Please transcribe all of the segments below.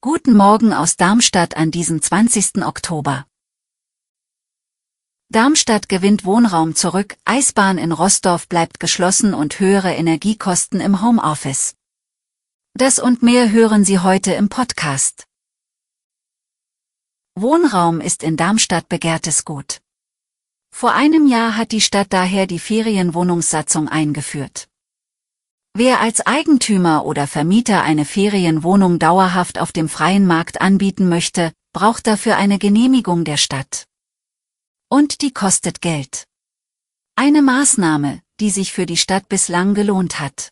Guten Morgen aus Darmstadt an diesem 20. Oktober. Darmstadt gewinnt Wohnraum zurück, Eisbahn in Rossdorf bleibt geschlossen und höhere Energiekosten im Homeoffice. Das und mehr hören Sie heute im Podcast. Wohnraum ist in Darmstadt begehrtes Gut. Vor einem Jahr hat die Stadt daher die Ferienwohnungssatzung eingeführt. Wer als Eigentümer oder Vermieter eine Ferienwohnung dauerhaft auf dem freien Markt anbieten möchte, braucht dafür eine Genehmigung der Stadt. Und die kostet Geld. Eine Maßnahme, die sich für die Stadt bislang gelohnt hat.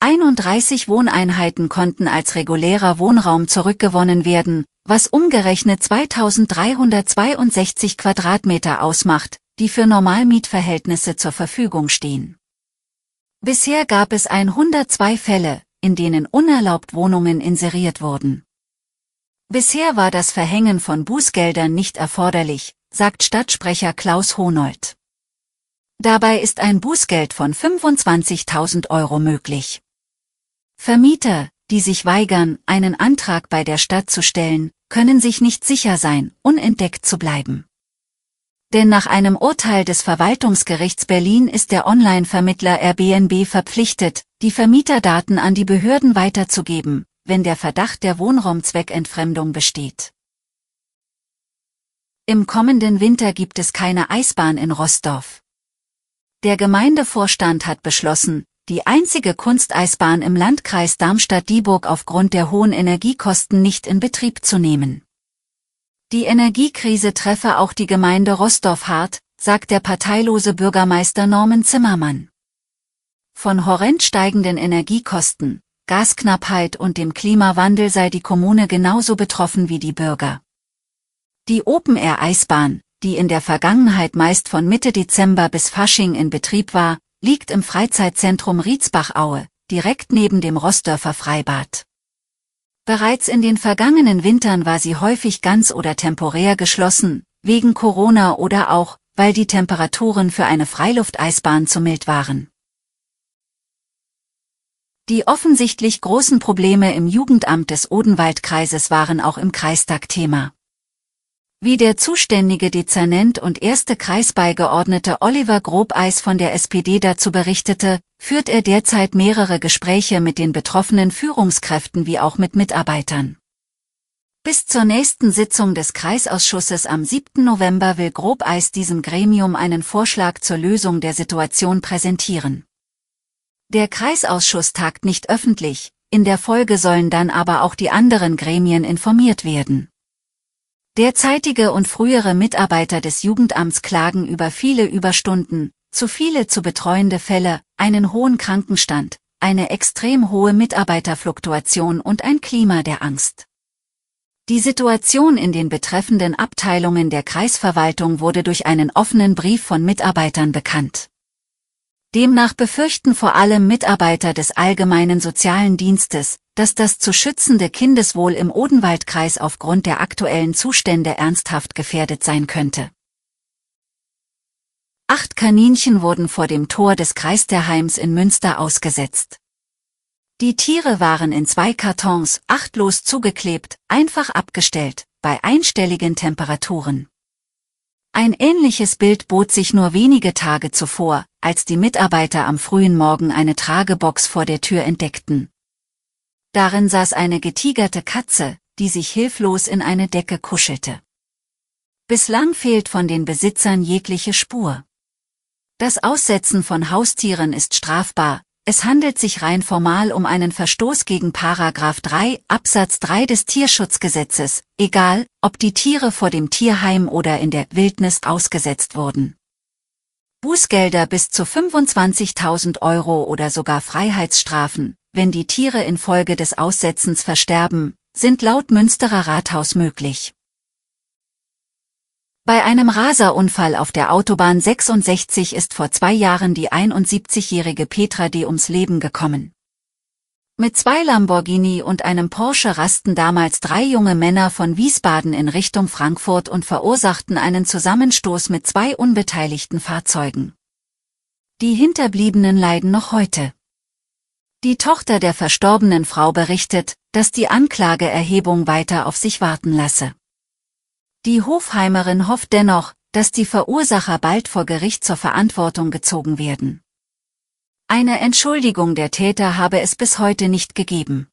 31 Wohneinheiten konnten als regulärer Wohnraum zurückgewonnen werden, was umgerechnet 2362 Quadratmeter ausmacht, die für Normalmietverhältnisse zur Verfügung stehen. Bisher gab es 102 Fälle, in denen unerlaubt Wohnungen inseriert wurden. Bisher war das Verhängen von Bußgeldern nicht erforderlich, sagt Stadtsprecher Klaus Honold. Dabei ist ein Bußgeld von 25.000 Euro möglich. Vermieter, die sich weigern, einen Antrag bei der Stadt zu stellen, können sich nicht sicher sein, unentdeckt zu bleiben. Denn nach einem Urteil des Verwaltungsgerichts Berlin ist der Online-Vermittler Airbnb verpflichtet, die Vermieterdaten an die Behörden weiterzugeben, wenn der Verdacht der Wohnraumzweckentfremdung besteht. Im kommenden Winter gibt es keine Eisbahn in Rossdorf. Der Gemeindevorstand hat beschlossen, die einzige Kunsteisbahn im Landkreis Darmstadt-Dieburg aufgrund der hohen Energiekosten nicht in Betrieb zu nehmen. Die Energiekrise treffe auch die Gemeinde Rossdorf hart, sagt der parteilose Bürgermeister Norman Zimmermann. Von horrend steigenden Energiekosten, Gasknappheit und dem Klimawandel sei die Kommune genauso betroffen wie die Bürger. Die Open-Air-Eisbahn, die in der Vergangenheit meist von Mitte Dezember bis Fasching in Betrieb war, liegt im Freizeitzentrum Rietzbachaue, direkt neben dem Rossdörfer Freibad. Bereits in den vergangenen Wintern war sie häufig ganz oder temporär geschlossen, wegen Corona oder auch, weil die Temperaturen für eine Freilufteisbahn zu mild waren. Die offensichtlich großen Probleme im Jugendamt des Odenwaldkreises waren auch im Kreistag Thema. Wie der zuständige Dezernent und erste Kreisbeigeordnete Oliver Grobeis von der SPD dazu berichtete, führt er derzeit mehrere Gespräche mit den betroffenen Führungskräften wie auch mit Mitarbeitern. Bis zur nächsten Sitzung des Kreisausschusses am 7. November will Grobeis diesem Gremium einen Vorschlag zur Lösung der Situation präsentieren. Der Kreisausschuss tagt nicht öffentlich, in der Folge sollen dann aber auch die anderen Gremien informiert werden. Derzeitige und frühere Mitarbeiter des Jugendamts klagen über viele Überstunden, zu viele zu betreuende Fälle, einen hohen Krankenstand, eine extrem hohe Mitarbeiterfluktuation und ein Klima der Angst. Die Situation in den betreffenden Abteilungen der Kreisverwaltung wurde durch einen offenen Brief von Mitarbeitern bekannt. Demnach befürchten vor allem Mitarbeiter des Allgemeinen Sozialen Dienstes, dass das zu schützende Kindeswohl im Odenwaldkreis aufgrund der aktuellen Zustände ernsthaft gefährdet sein könnte. Acht Kaninchen wurden vor dem Tor des Kreisterheims in Münster ausgesetzt. Die Tiere waren in zwei Kartons, achtlos zugeklebt, einfach abgestellt, bei einstelligen Temperaturen. Ein ähnliches Bild bot sich nur wenige Tage zuvor, als die Mitarbeiter am frühen Morgen eine Tragebox vor der Tür entdeckten. Darin saß eine getigerte Katze, die sich hilflos in eine Decke kuschelte. Bislang fehlt von den Besitzern jegliche Spur. Das Aussetzen von Haustieren ist strafbar, es handelt sich rein formal um einen Verstoß gegen Paragraph 3 Absatz 3 des Tierschutzgesetzes, egal, ob die Tiere vor dem Tierheim oder in der Wildnis ausgesetzt wurden. Bußgelder bis zu 25.000 Euro oder sogar Freiheitsstrafen, wenn die Tiere infolge des Aussetzens versterben, sind laut Münsterer Rathaus möglich. Bei einem Raserunfall auf der Autobahn 66 ist vor zwei Jahren die 71-jährige Petra D. ums Leben gekommen. Mit zwei Lamborghini und einem Porsche rasten damals drei junge Männer von Wiesbaden in Richtung Frankfurt und verursachten einen Zusammenstoß mit zwei unbeteiligten Fahrzeugen. Die Hinterbliebenen leiden noch heute. Die Tochter der verstorbenen Frau berichtet, dass die Anklageerhebung weiter auf sich warten lasse. Die Hofheimerin hofft dennoch, dass die Verursacher bald vor Gericht zur Verantwortung gezogen werden. Eine Entschuldigung der Täter habe es bis heute nicht gegeben.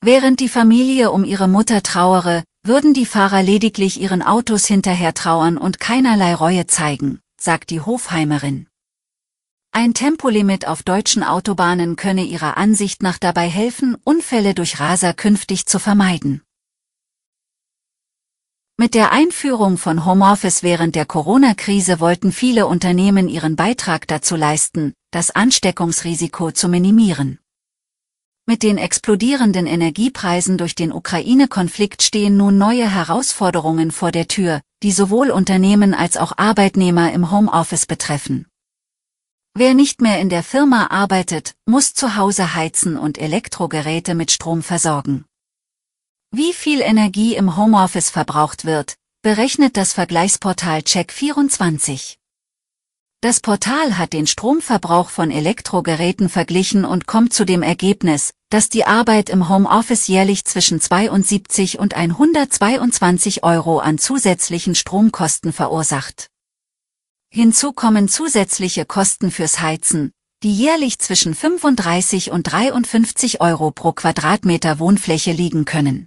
Während die Familie um ihre Mutter trauere, würden die Fahrer lediglich ihren Autos hinterher trauern und keinerlei Reue zeigen, sagt die Hofheimerin. Ein Tempolimit auf deutschen Autobahnen könne ihrer Ansicht nach dabei helfen, Unfälle durch Raser künftig zu vermeiden. Mit der Einführung von Homeoffice während der Corona-Krise wollten viele Unternehmen ihren Beitrag dazu leisten, das Ansteckungsrisiko zu minimieren. Mit den explodierenden Energiepreisen durch den Ukraine-Konflikt stehen nun neue Herausforderungen vor der Tür, die sowohl Unternehmen als auch Arbeitnehmer im Homeoffice betreffen. Wer nicht mehr in der Firma arbeitet, muss zu Hause heizen und Elektrogeräte mit Strom versorgen. Wie viel Energie im Homeoffice verbraucht wird, berechnet das Vergleichsportal Check24. Das Portal hat den Stromverbrauch von Elektrogeräten verglichen und kommt zu dem Ergebnis, dass die Arbeit im Homeoffice jährlich zwischen 72 und 122 Euro an zusätzlichen Stromkosten verursacht. Hinzu kommen zusätzliche Kosten fürs Heizen, die jährlich zwischen 35 und 53 Euro pro Quadratmeter Wohnfläche liegen können.